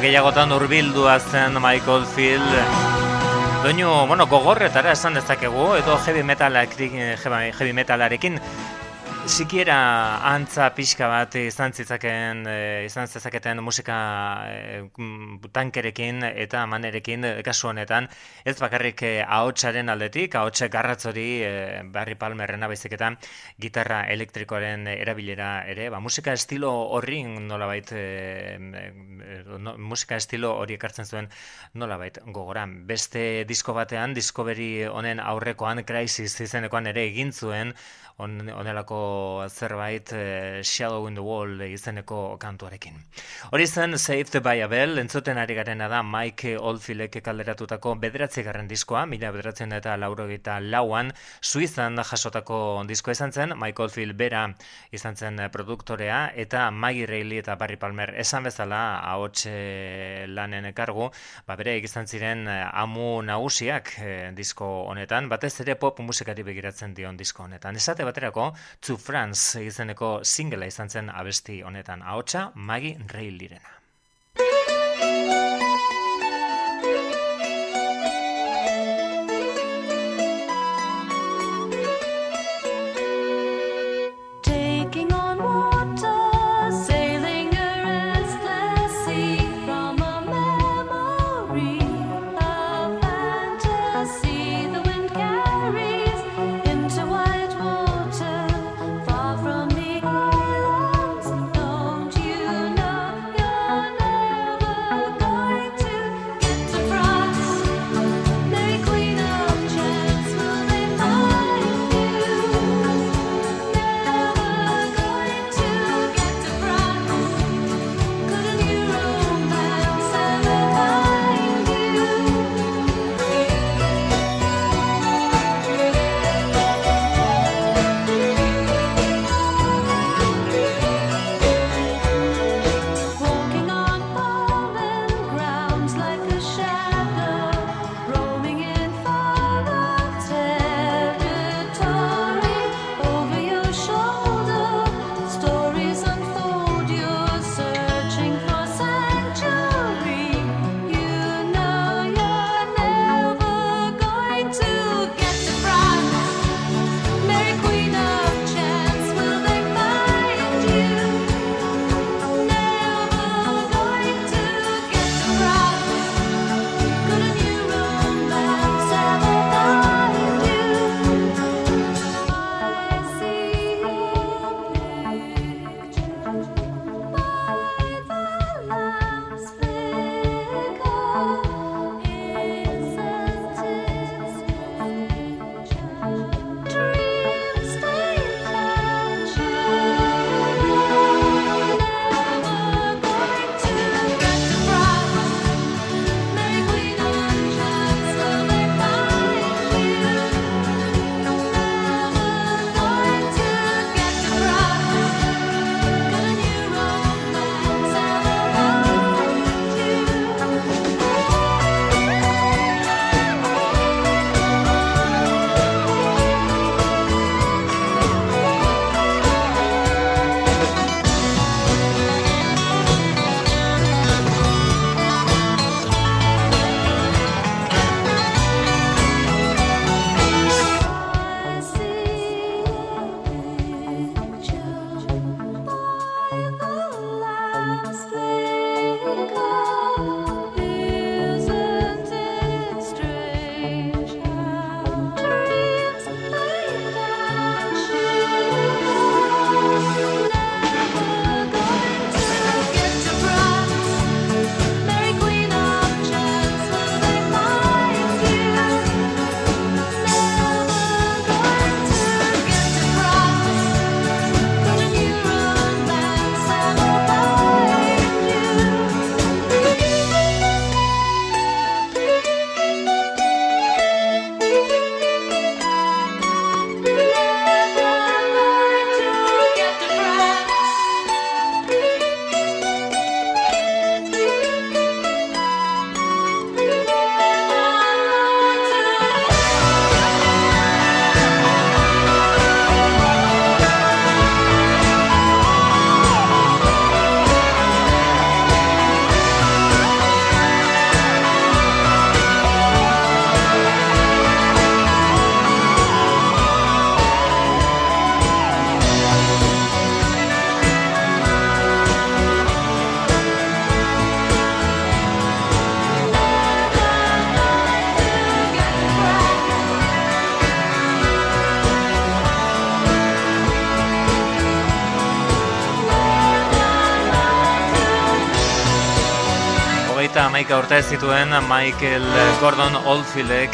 Gehiagotan urbildua zen Michael Field. Doinu, bueno, gogorretara esan dezakegu, edo heavy, metalak, heavy metalarekin sikiera antza pixka bat izan zitzaken, e, izan zezaketen musika e, tankerekin eta manerekin kasu honetan, ez bakarrik e, ahotsaren aldetik, ahotse garratzori e, Barry Palmerrena baizik eta gitarra elektrikoaren erabilera ere, ba, musika estilo horri nolabait e, musika estilo hori ekartzen zuen nolabait gogoran. Beste disko batean, Discovery honen aurrekoan, Crisis izenekoan ere egin zuen, on, onelako zerbait uh, Shadow in the Wall izeneko kantuarekin. Hori zen Saved by a Bell, entzuten ari garena da Mike Oldfieldek kalderatutako bederatzi garren diskoa, mila bederatzen eta lauro gita lauan, Suizan jasotako diskoa izan zen, Mike Oldfield bera izan zen produktorea, eta Maggie Reilly eta Barry Palmer esan bezala, ahots lanen ekargu, ba bere izan ziren eh, amu nagusiak eh, disko honetan, batez ere pop musikari begiratzen dion disko honetan. Esate baterako, To France izeneko singela izan zen abesti honetan ahotsa Maggie Reilirena. Amaika urte zituen Michael Gordon Oldfieldek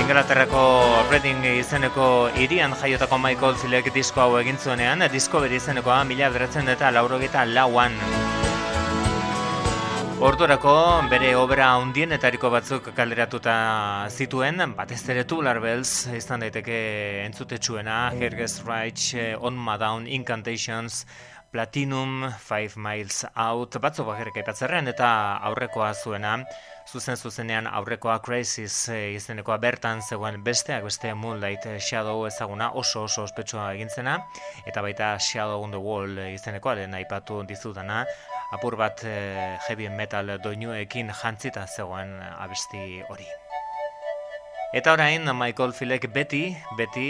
Inglaterrako Reading izeneko irian jaiotako Michael Oldfieldek disko hau egin zuenean, Discovery izenekoa mila beratzen eta laurogeta lauan. Ordurako bere obra hundienetariko batzuk kalderatuta zituen, batez ere Tubular Bells izan daiteke entzutetsuena, Herges Reich, On Down, Incantations, Platinum, Five Miles Out, batzuk bakarrik aipatzerren eta aurrekoa zuena, zuzen zuzenean aurrekoa Crisis eh, izenekoa bertan zegoen besteak beste Moonlight Shadow ezaguna oso oso ospetsua egintzena eta baita Shadow on the Wall izenekoa lehen aipatu dizudana apur bat eh, heavy metal doinuekin jantzita zegoen abesti hori. Eta orain Michael Filek beti, beti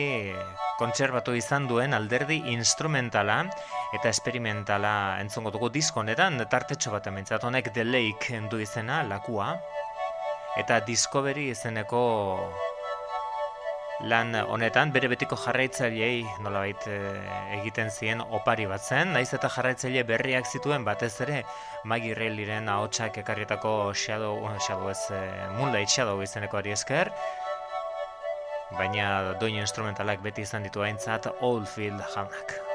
kontserbatu izan duen alderdi instrumentala eta esperimentala entzongo dugu diskonetan, tartetxo bat ementzat honek The Lake du izena, lakua, eta Discovery izeneko lan honetan bere betiko jarraitzailei nolabait e, egiten zien opari bat zen, naiz eta jarraitzaile berriak zituen batez ere Maggie Reillyren ahotsak ekarrietako Shadow, Shadow ez, e, Moonlight Shadow izeneko ari esker, baina doin instrumentalak beti izan ditu aintzat Oldfield jaunak.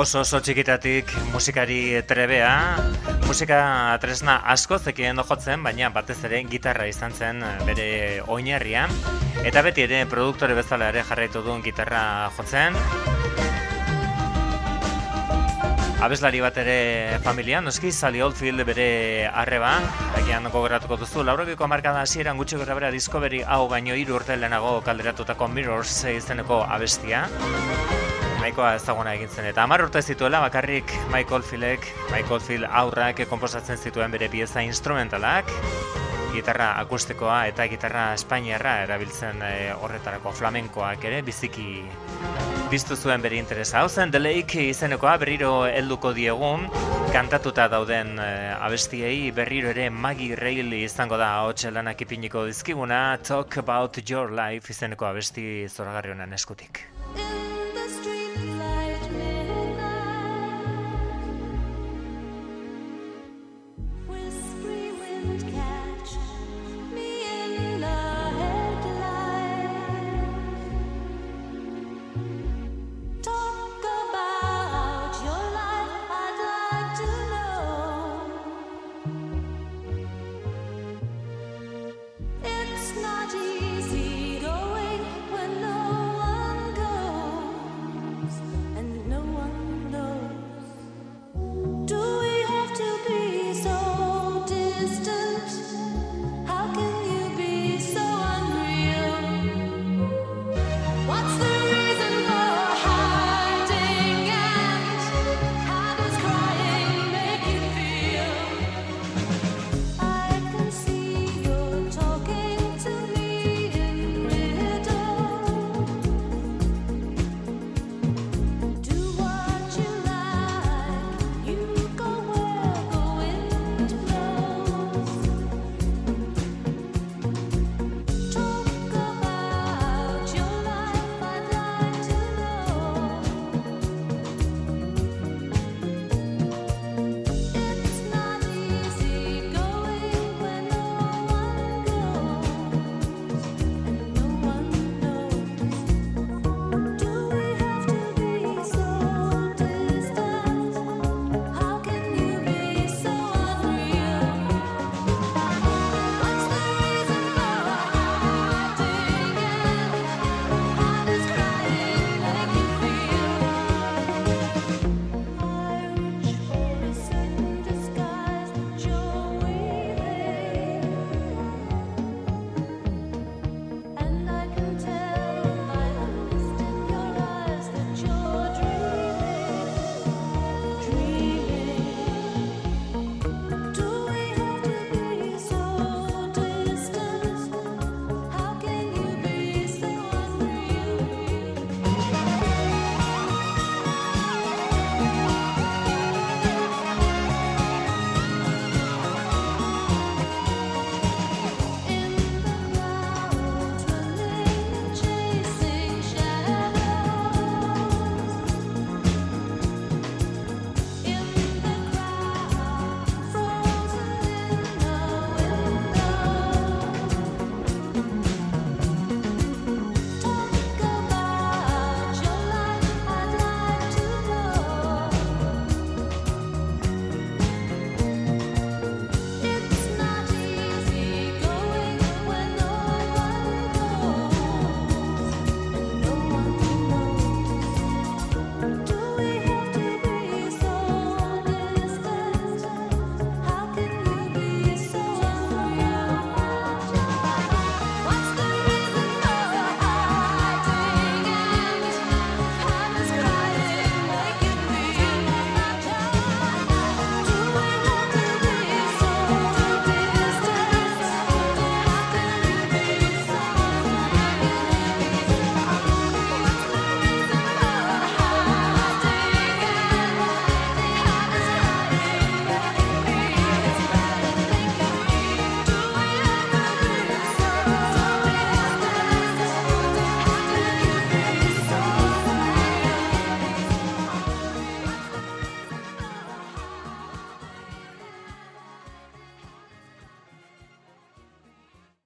Oso oso txikitatik musikari trebea, musika tresna asko zekien jotzen, baina batez ere gitarra izan zen bere oinarria, eta beti ere produktore bezala ere jarraitu duen gitarra jotzen, Abeslari bat ere familia, noski, Sally Oldfield bere arreba, egian gogoratuko duzu, laurogiko markada hasieran gutxi gora bera Discovery hau baino hiru urte lehenago kalderatutako Mirrors izeneko abestia. Nahikoa ezaguna egin zen eta hamar urte zituela bakarrik Michael Fieldek, Michael Field aurrak komposatzen zituen bere pieza instrumentalak, gitarra akustikoa eta gitarra espainiarra erabiltzen e, horretarako flamenkoak ere biziki biztu zuen bere interesa. Hau zen, The Lake izenekoa berriro helduko diegun, kantatuta dauden e, abestiei berriro ere Maggie Reilly izango da hau txelanak ipiniko dizkiguna Talk About Your Life izeneko abesti zoragarri honen eskutik.